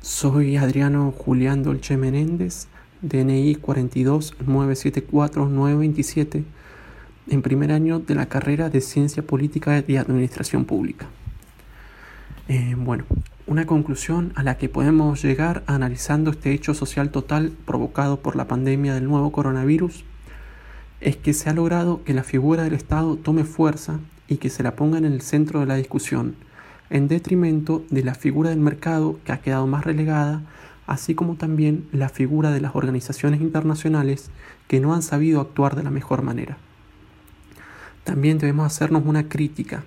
Soy Adriano Julián Dolce Menéndez, DNI 42974-927, en primer año de la carrera de Ciencia Política y Administración Pública. Eh, bueno, una conclusión a la que podemos llegar analizando este hecho social total provocado por la pandemia del nuevo coronavirus es que se ha logrado que la figura del Estado tome fuerza y que se la ponga en el centro de la discusión en detrimento de la figura del mercado que ha quedado más relegada, así como también la figura de las organizaciones internacionales que no han sabido actuar de la mejor manera. También debemos hacernos una crítica,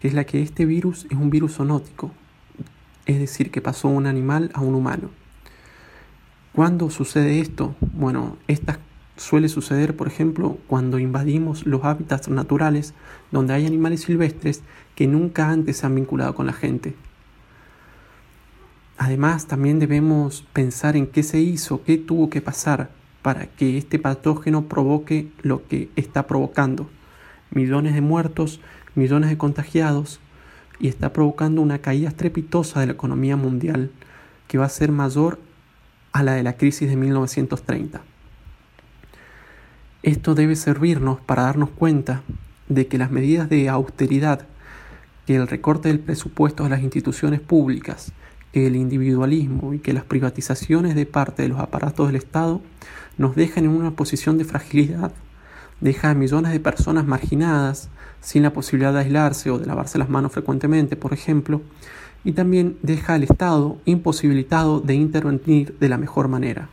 que es la que este virus es un virus zoonótico, es decir, que pasó un animal a un humano. ¿Cuándo sucede esto? Bueno, estas Suele suceder, por ejemplo, cuando invadimos los hábitats naturales donde hay animales silvestres que nunca antes se han vinculado con la gente. Además, también debemos pensar en qué se hizo, qué tuvo que pasar para que este patógeno provoque lo que está provocando. Millones de muertos, millones de contagiados y está provocando una caída estrepitosa de la economía mundial que va a ser mayor a la de la crisis de 1930. Esto debe servirnos para darnos cuenta de que las medidas de austeridad, que el recorte del presupuesto a las instituciones públicas, que el individualismo y que las privatizaciones de parte de los aparatos del Estado nos dejan en una posición de fragilidad, deja a millones de personas marginadas, sin la posibilidad de aislarse o de lavarse las manos frecuentemente, por ejemplo, y también deja al Estado imposibilitado de intervenir de la mejor manera.